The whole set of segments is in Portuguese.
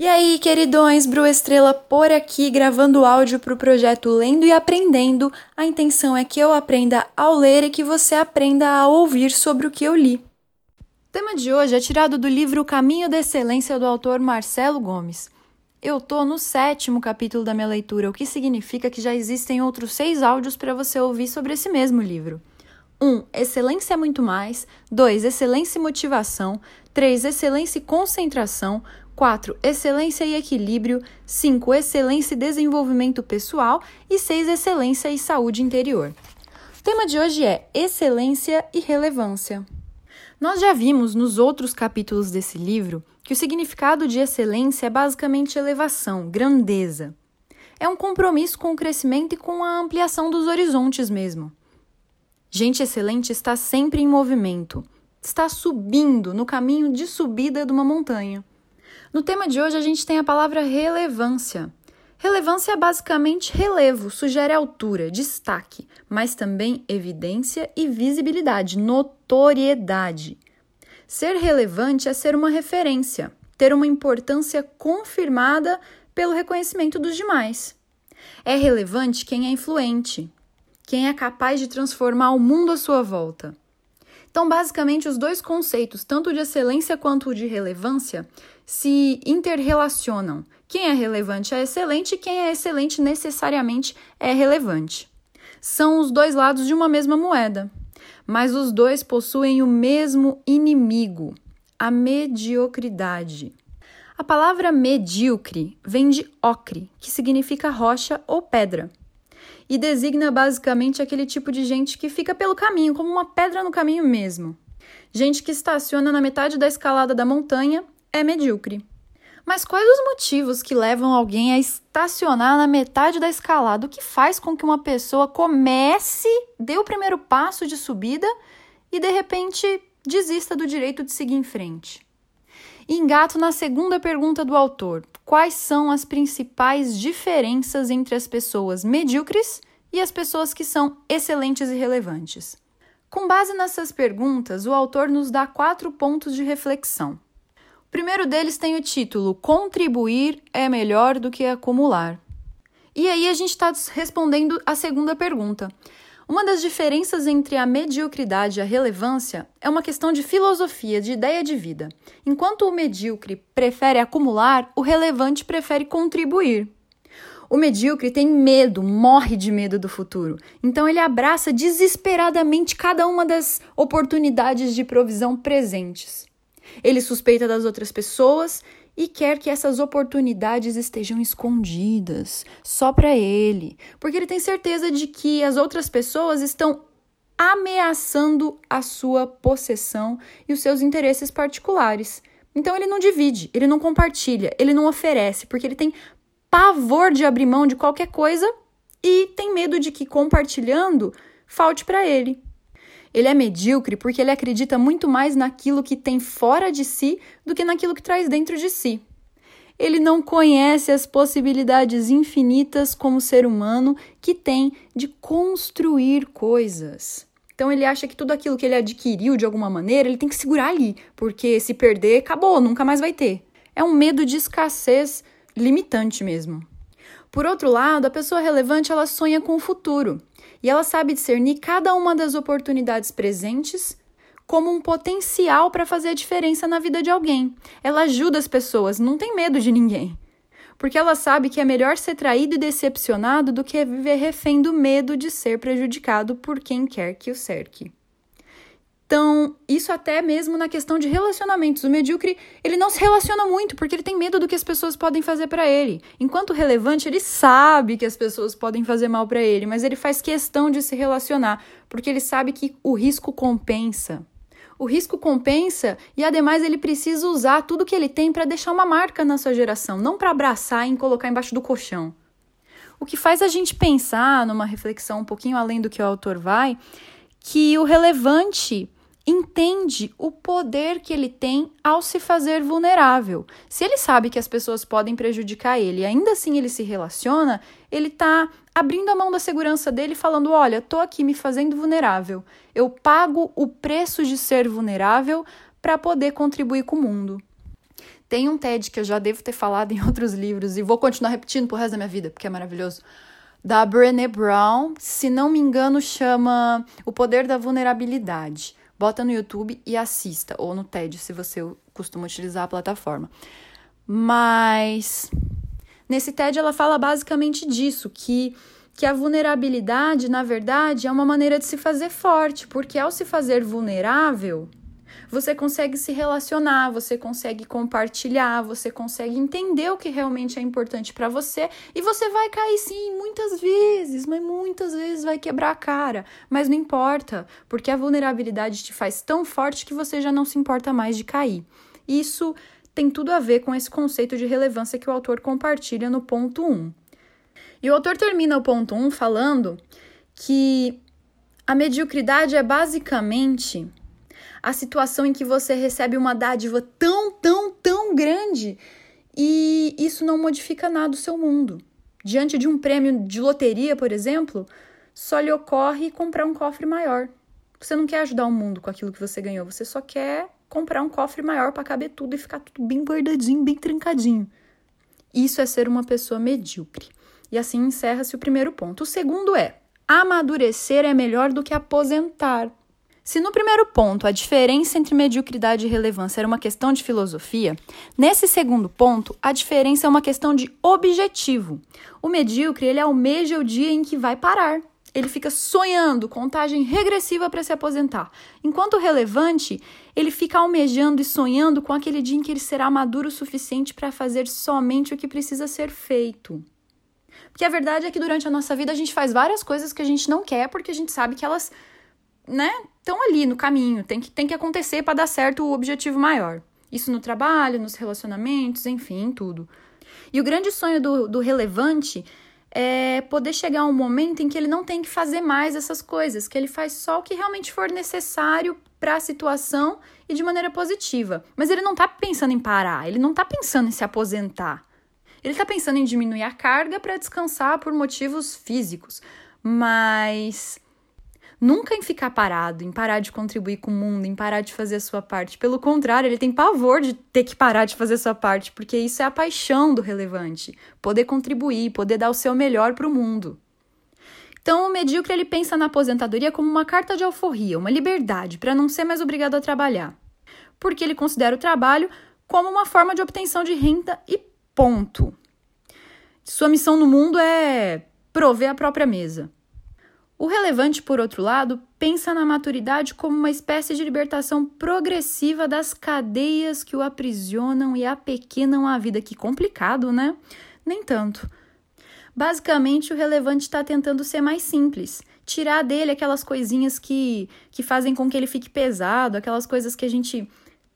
E aí, queridões, Bru Estrela por aqui, gravando áudio para o projeto Lendo e Aprendendo. A intenção é que eu aprenda ao ler e que você aprenda a ouvir sobre o que eu li. O tema de hoje é tirado do livro Caminho da Excelência do autor Marcelo Gomes. Eu tô no sétimo capítulo da minha leitura, o que significa que já existem outros seis áudios para você ouvir sobre esse mesmo livro. 1. Um, excelência é muito mais. 2. Excelência e motivação. 3. Excelência e concentração. 4. Excelência e equilíbrio. 5. Excelência e desenvolvimento pessoal. E 6. Excelência e saúde interior. O tema de hoje é excelência e relevância. Nós já vimos nos outros capítulos desse livro que o significado de excelência é basicamente elevação, grandeza. É um compromisso com o crescimento e com a ampliação dos horizontes mesmo. Gente excelente está sempre em movimento, está subindo no caminho de subida de uma montanha. No tema de hoje, a gente tem a palavra relevância. Relevância é basicamente relevo, sugere altura, destaque, mas também evidência e visibilidade, notoriedade. Ser relevante é ser uma referência, ter uma importância confirmada pelo reconhecimento dos demais. É relevante quem é influente, quem é capaz de transformar o mundo à sua volta. Então, basicamente, os dois conceitos, tanto de excelência quanto de relevância, se interrelacionam. Quem é relevante é excelente quem é excelente necessariamente é relevante. São os dois lados de uma mesma moeda, mas os dois possuem o mesmo inimigo, a mediocridade. A palavra medíocre vem de ocre, que significa rocha ou pedra e designa basicamente aquele tipo de gente que fica pelo caminho, como uma pedra no caminho mesmo. Gente que estaciona na metade da escalada da montanha é medíocre. Mas quais os motivos que levam alguém a estacionar na metade da escalada? O que faz com que uma pessoa comece, dê o primeiro passo de subida e de repente desista do direito de seguir em frente? Engato na segunda pergunta do autor: quais são as principais diferenças entre as pessoas medíocres e as pessoas que são excelentes e relevantes? Com base nessas perguntas, o autor nos dá quatro pontos de reflexão. Primeiro deles tem o título Contribuir é melhor do que acumular. E aí a gente está respondendo a segunda pergunta. Uma das diferenças entre a mediocridade e a relevância é uma questão de filosofia, de ideia de vida. Enquanto o medíocre prefere acumular, o relevante prefere contribuir. O medíocre tem medo, morre de medo do futuro. Então ele abraça desesperadamente cada uma das oportunidades de provisão presentes. Ele suspeita das outras pessoas e quer que essas oportunidades estejam escondidas só para ele, porque ele tem certeza de que as outras pessoas estão ameaçando a sua possessão e os seus interesses particulares. Então ele não divide, ele não compartilha, ele não oferece, porque ele tem pavor de abrir mão de qualquer coisa e tem medo de que compartilhando falte para ele. Ele é medíocre porque ele acredita muito mais naquilo que tem fora de si do que naquilo que traz dentro de si. Ele não conhece as possibilidades infinitas como ser humano que tem de construir coisas. Então ele acha que tudo aquilo que ele adquiriu de alguma maneira, ele tem que segurar ali, porque se perder, acabou, nunca mais vai ter. É um medo de escassez limitante mesmo. Por outro lado, a pessoa relevante ela sonha com o futuro e ela sabe discernir cada uma das oportunidades presentes como um potencial para fazer a diferença na vida de alguém. Ela ajuda as pessoas, não tem medo de ninguém. Porque ela sabe que é melhor ser traído e decepcionado do que viver refém do medo de ser prejudicado por quem quer que o cerque. Então, isso até mesmo na questão de relacionamentos. O medíocre, ele não se relaciona muito porque ele tem medo do que as pessoas podem fazer para ele. Enquanto o relevante, ele sabe que as pessoas podem fazer mal para ele, mas ele faz questão de se relacionar porque ele sabe que o risco compensa. O risco compensa e, ademais, ele precisa usar tudo que ele tem para deixar uma marca na sua geração, não para abraçar e colocar embaixo do colchão. O que faz a gente pensar numa reflexão um pouquinho além do que o autor vai, que o relevante entende o poder que ele tem ao se fazer vulnerável. Se ele sabe que as pessoas podem prejudicar ele e ainda assim ele se relaciona, ele está abrindo a mão da segurança dele falando: "Olha, tô aqui me fazendo vulnerável. Eu pago o preço de ser vulnerável para poder contribuir com o mundo". Tem um TED que eu já devo ter falado em outros livros e vou continuar repetindo pro resto da minha vida, porque é maravilhoso. Da Brené Brown, se não me engano, chama O Poder da Vulnerabilidade. Bota no YouTube e assista, ou no TED, se você costuma utilizar a plataforma. Mas nesse TED ela fala basicamente disso, que que a vulnerabilidade, na verdade, é uma maneira de se fazer forte, porque ao se fazer vulnerável, você consegue se relacionar, você consegue compartilhar, você consegue entender o que realmente é importante para você e você vai cair sim muitas vezes, mas muitas vezes vai quebrar a cara, mas não importa, porque a vulnerabilidade te faz tão forte que você já não se importa mais de cair. Isso tem tudo a ver com esse conceito de relevância que o autor compartilha no ponto 1. E o autor termina o ponto 1 falando que a mediocridade é basicamente a situação em que você recebe uma dádiva tão, tão, tão grande e isso não modifica nada o seu mundo. Diante de um prêmio de loteria, por exemplo, só lhe ocorre comprar um cofre maior. Você não quer ajudar o mundo com aquilo que você ganhou, você só quer comprar um cofre maior para caber tudo e ficar tudo bem guardadinho, bem trancadinho. Isso é ser uma pessoa medíocre. E assim encerra-se o primeiro ponto. O segundo é: amadurecer é melhor do que aposentar. Se no primeiro ponto a diferença entre mediocridade e relevância era uma questão de filosofia, nesse segundo ponto a diferença é uma questão de objetivo. O medíocre ele almeja o dia em que vai parar. Ele fica sonhando, contagem regressiva para se aposentar. Enquanto o relevante, ele fica almejando e sonhando com aquele dia em que ele será maduro o suficiente para fazer somente o que precisa ser feito. Porque a verdade é que durante a nossa vida a gente faz várias coisas que a gente não quer porque a gente sabe que elas, né, estão ali no caminho, tem que, tem que acontecer para dar certo o objetivo maior. Isso no trabalho, nos relacionamentos, enfim, tudo. E o grande sonho do, do relevante é poder chegar a um momento em que ele não tem que fazer mais essas coisas, que ele faz só o que realmente for necessário para a situação e de maneira positiva. Mas ele não está pensando em parar, ele não está pensando em se aposentar. Ele está pensando em diminuir a carga para descansar por motivos físicos, mas nunca em ficar parado, em parar de contribuir com o mundo, em parar de fazer a sua parte. Pelo contrário, ele tem pavor de ter que parar de fazer a sua parte, porque isso é a paixão do relevante, poder contribuir, poder dar o seu melhor para o mundo. Então, o medíocre ele pensa na aposentadoria como uma carta de alforria, uma liberdade para não ser mais obrigado a trabalhar, porque ele considera o trabalho como uma forma de obtenção de renda e Ponto. Sua missão no mundo é prover a própria mesa. O relevante, por outro lado, pensa na maturidade como uma espécie de libertação progressiva das cadeias que o aprisionam e apequenam a vida. Que complicado, né? Nem tanto. Basicamente, o relevante está tentando ser mais simples, tirar dele aquelas coisinhas que, que fazem com que ele fique pesado, aquelas coisas que a gente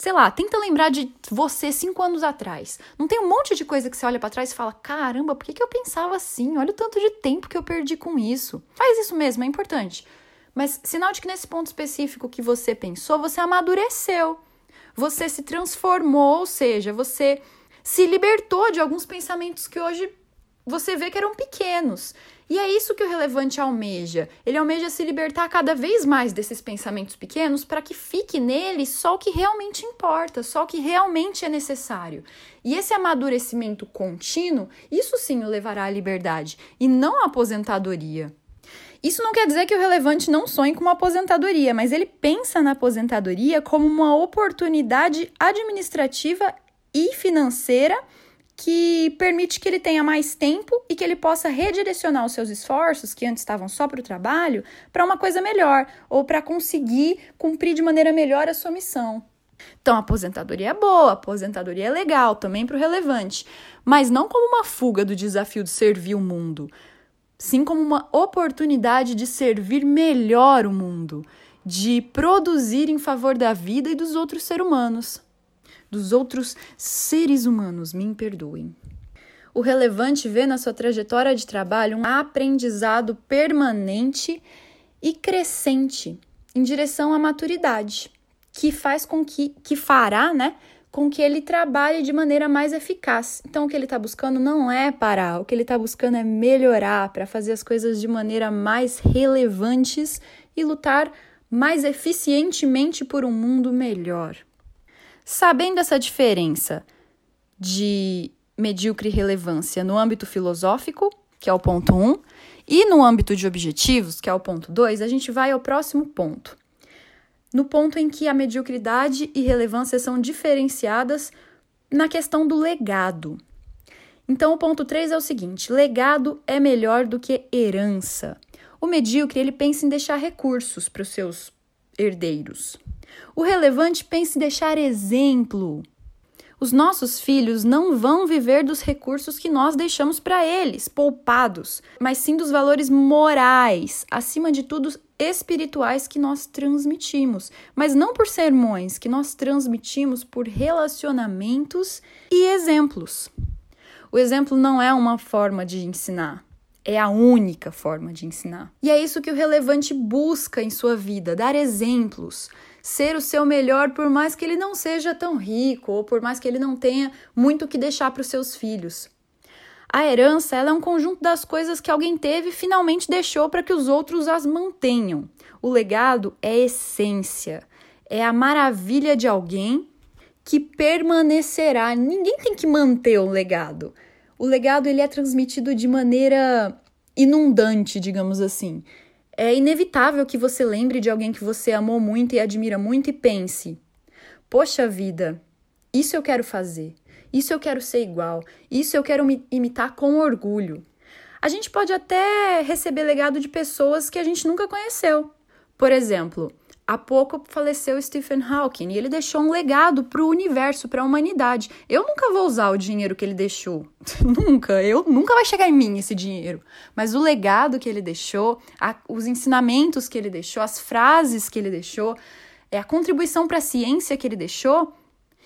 sei lá, tenta lembrar de você cinco anos atrás. Não tem um monte de coisa que você olha para trás e fala: caramba, por que, que eu pensava assim? Olha o tanto de tempo que eu perdi com isso. Faz isso mesmo, é importante. Mas sinal de que nesse ponto específico que você pensou, você amadureceu. Você se transformou, ou seja, você se libertou de alguns pensamentos que hoje você vê que eram pequenos. E é isso que o relevante almeja. Ele almeja se libertar cada vez mais desses pensamentos pequenos para que fique nele só o que realmente importa, só o que realmente é necessário. E esse amadurecimento contínuo, isso sim o levará à liberdade e não à aposentadoria. Isso não quer dizer que o relevante não sonhe com uma aposentadoria, mas ele pensa na aposentadoria como uma oportunidade administrativa e financeira que permite que ele tenha mais tempo e que ele possa redirecionar os seus esforços, que antes estavam só para o trabalho, para uma coisa melhor ou para conseguir cumprir de maneira melhor a sua missão. Então, aposentadoria é boa, aposentadoria é legal, também para o relevante, mas não como uma fuga do desafio de servir o mundo, sim como uma oportunidade de servir melhor o mundo, de produzir em favor da vida e dos outros seres humanos dos outros seres humanos, me perdoem. O relevante vê na sua trajetória de trabalho um aprendizado permanente e crescente em direção à maturidade, que faz com que, que fará, né, com que ele trabalhe de maneira mais eficaz. Então, o que ele está buscando não é parar, o que ele está buscando é melhorar para fazer as coisas de maneira mais relevantes e lutar mais eficientemente por um mundo melhor. Sabendo essa diferença de medíocre relevância no âmbito filosófico, que é o ponto 1, um, e no âmbito de objetivos, que é o ponto 2, a gente vai ao próximo ponto. No ponto em que a mediocridade e relevância são diferenciadas na questão do legado. Então, o ponto 3 é o seguinte: legado é melhor do que herança. O medíocre ele pensa em deixar recursos para os seus herdeiros. O relevante pensa em deixar exemplo. Os nossos filhos não vão viver dos recursos que nós deixamos para eles, poupados, mas sim dos valores morais, acima de tudo espirituais que nós transmitimos, mas não por sermões, que nós transmitimos por relacionamentos e exemplos. O exemplo não é uma forma de ensinar, é a única forma de ensinar. E é isso que o relevante busca em sua vida: dar exemplos, ser o seu melhor, por mais que ele não seja tão rico ou por mais que ele não tenha muito o que deixar para os seus filhos. A herança é um conjunto das coisas que alguém teve e finalmente deixou para que os outros as mantenham. O legado é essência, é a maravilha de alguém que permanecerá. Ninguém tem que manter o legado. O legado ele é transmitido de maneira inundante, digamos assim é inevitável que você lembre de alguém que você amou muito e admira muito e pense: poxa vida, isso eu quero fazer, isso eu quero ser igual, isso eu quero me imitar com orgulho. A gente pode até receber legado de pessoas que a gente nunca conheceu. Por exemplo, Há pouco faleceu Stephen Hawking e ele deixou um legado para o universo, para a humanidade. Eu nunca vou usar o dinheiro que ele deixou. nunca. Eu nunca vai chegar em mim esse dinheiro. Mas o legado que ele deixou, a, os ensinamentos que ele deixou, as frases que ele deixou, é a contribuição para a ciência que ele deixou.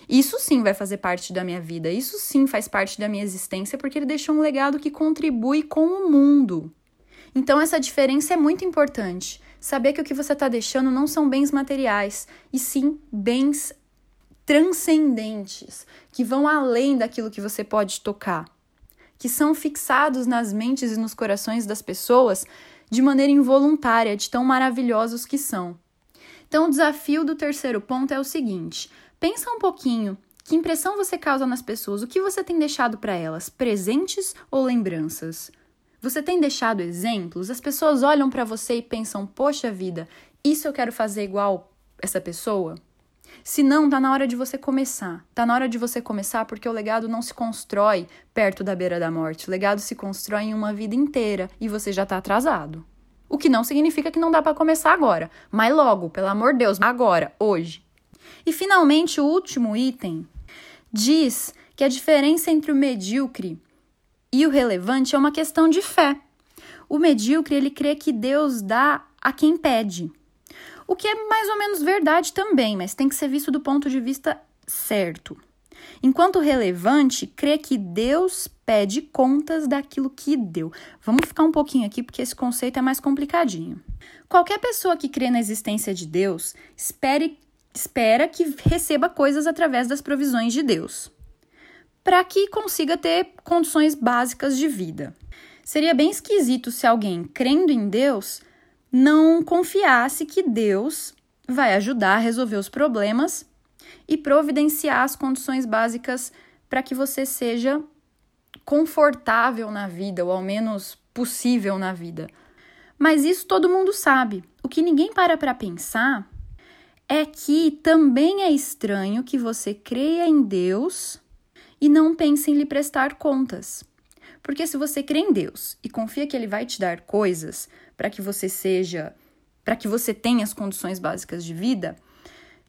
Isso sim vai fazer parte da minha vida. Isso sim faz parte da minha existência porque ele deixou um legado que contribui com o mundo. Então essa diferença é muito importante. Saber que o que você está deixando não são bens materiais, e sim bens transcendentes, que vão além daquilo que você pode tocar, que são fixados nas mentes e nos corações das pessoas de maneira involuntária, de tão maravilhosos que são. Então, o desafio do terceiro ponto é o seguinte: pensa um pouquinho. Que impressão você causa nas pessoas? O que você tem deixado para elas? Presentes ou lembranças? Você tem deixado exemplos? As pessoas olham para você e pensam: "Poxa vida, isso eu quero fazer igual essa pessoa?" Se não, tá na hora de você começar. Tá na hora de você começar porque o legado não se constrói perto da beira da morte. O legado se constrói em uma vida inteira e você já tá atrasado. O que não significa que não dá para começar agora, mas logo, pelo amor de Deus, agora, hoje. E finalmente, o último item diz que a diferença entre o medíocre e o relevante é uma questão de fé. O medíocre, ele crê que Deus dá a quem pede. O que é mais ou menos verdade também, mas tem que ser visto do ponto de vista certo. Enquanto o relevante crê que Deus pede contas daquilo que deu. Vamos ficar um pouquinho aqui porque esse conceito é mais complicadinho. Qualquer pessoa que crê na existência de Deus espere, espera que receba coisas através das provisões de Deus para que consiga ter condições básicas de vida. Seria bem esquisito se alguém, crendo em Deus, não confiasse que Deus vai ajudar a resolver os problemas e providenciar as condições básicas para que você seja confortável na vida, ou ao menos possível na vida. Mas isso todo mundo sabe. O que ninguém para para pensar é que também é estranho que você creia em Deus e não pense em lhe prestar contas. Porque se você crê em Deus e confia que ele vai te dar coisas para que você seja, para que você tenha as condições básicas de vida,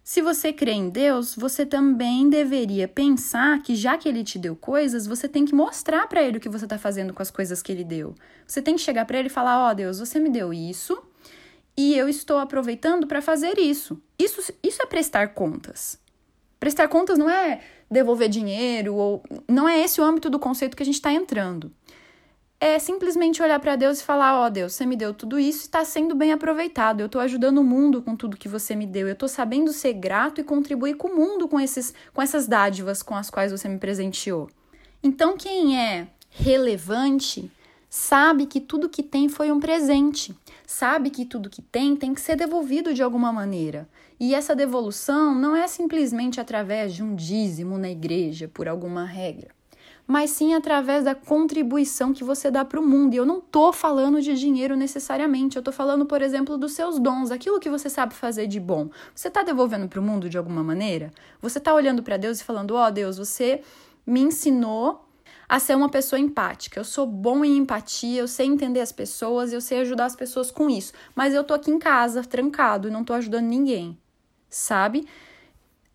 se você crê em Deus, você também deveria pensar que já que ele te deu coisas, você tem que mostrar para ele o que você está fazendo com as coisas que ele deu. Você tem que chegar para ele e falar: "Ó, oh, Deus, você me deu isso e eu estou aproveitando para fazer isso". Isso isso é prestar contas. Prestar contas não é devolver dinheiro, ou não é esse o âmbito do conceito que a gente está entrando. É simplesmente olhar para Deus e falar: Ó oh, Deus, você me deu tudo isso está sendo bem aproveitado. Eu estou ajudando o mundo com tudo que você me deu. Eu estou sabendo ser grato e contribuir com o mundo com, esses, com essas dádivas com as quais você me presenteou. Então, quem é relevante sabe que tudo que tem foi um presente, sabe que tudo que tem tem que ser devolvido de alguma maneira. E essa devolução não é simplesmente através de um dízimo na igreja, por alguma regra, mas sim através da contribuição que você dá para o mundo. E eu não estou falando de dinheiro necessariamente, eu estou falando, por exemplo, dos seus dons, aquilo que você sabe fazer de bom. Você está devolvendo para o mundo de alguma maneira? Você está olhando para Deus e falando: Ó oh, Deus, você me ensinou a ser uma pessoa empática. Eu sou bom em empatia, eu sei entender as pessoas, eu sei ajudar as pessoas com isso. Mas eu tô aqui em casa, trancado, e não tô ajudando ninguém sabe?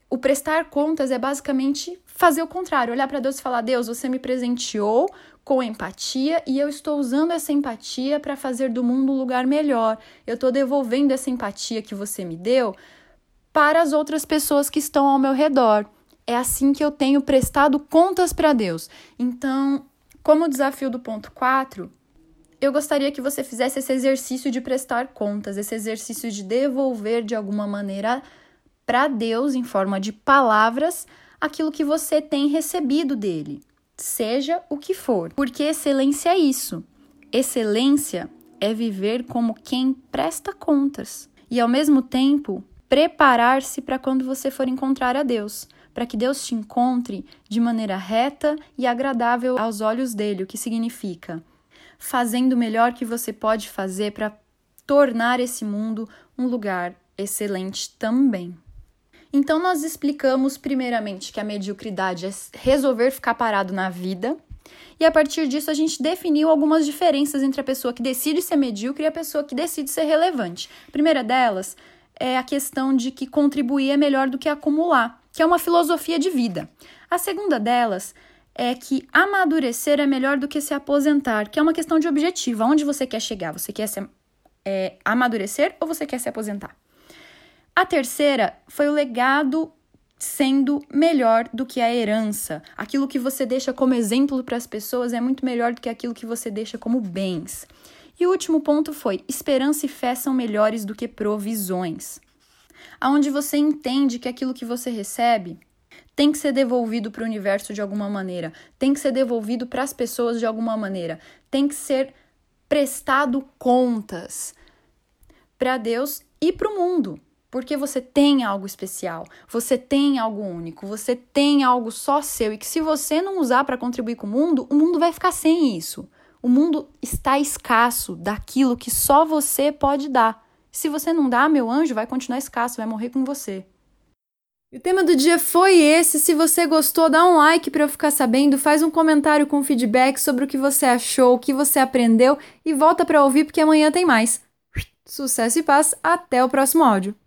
O prestar contas é basicamente fazer o contrário, olhar para Deus e falar: Deus, você me presenteou com empatia e eu estou usando essa empatia para fazer do mundo um lugar melhor. Eu estou devolvendo essa empatia que você me deu para as outras pessoas que estão ao meu redor. É assim que eu tenho prestado contas para Deus. Então, como desafio do ponto 4, eu gostaria que você fizesse esse exercício de prestar contas, esse exercício de devolver de alguma maneira para Deus em forma de palavras aquilo que você tem recebido dele, seja o que for. Porque excelência é isso. Excelência é viver como quem presta contas e ao mesmo tempo preparar-se para quando você for encontrar a Deus, para que Deus te encontre de maneira reta e agradável aos olhos dele, o que significa fazendo o melhor que você pode fazer para tornar esse mundo um lugar excelente também. Então, nós explicamos primeiramente que a mediocridade é resolver ficar parado na vida, e a partir disso a gente definiu algumas diferenças entre a pessoa que decide ser medíocre e a pessoa que decide ser relevante. A primeira delas é a questão de que contribuir é melhor do que acumular, que é uma filosofia de vida. A segunda delas é que amadurecer é melhor do que se aposentar, que é uma questão de objetivo. Aonde você quer chegar? Você quer se é, amadurecer ou você quer se aposentar? A terceira foi o legado sendo melhor do que a herança. Aquilo que você deixa como exemplo para as pessoas é muito melhor do que aquilo que você deixa como bens. E o último ponto foi: esperança e fé são melhores do que provisões. Aonde você entende que aquilo que você recebe tem que ser devolvido para o universo de alguma maneira, tem que ser devolvido para as pessoas de alguma maneira, tem que ser prestado contas para Deus e para o mundo. Porque você tem algo especial, você tem algo único, você tem algo só seu e que se você não usar para contribuir com o mundo, o mundo vai ficar sem isso. O mundo está escasso daquilo que só você pode dar. Se você não dá, meu anjo vai continuar escasso, vai morrer com você. E o tema do dia foi esse. Se você gostou, dá um like para eu ficar sabendo, faz um comentário com feedback sobre o que você achou, o que você aprendeu e volta para ouvir porque amanhã tem mais. Sucesso e paz, até o próximo áudio.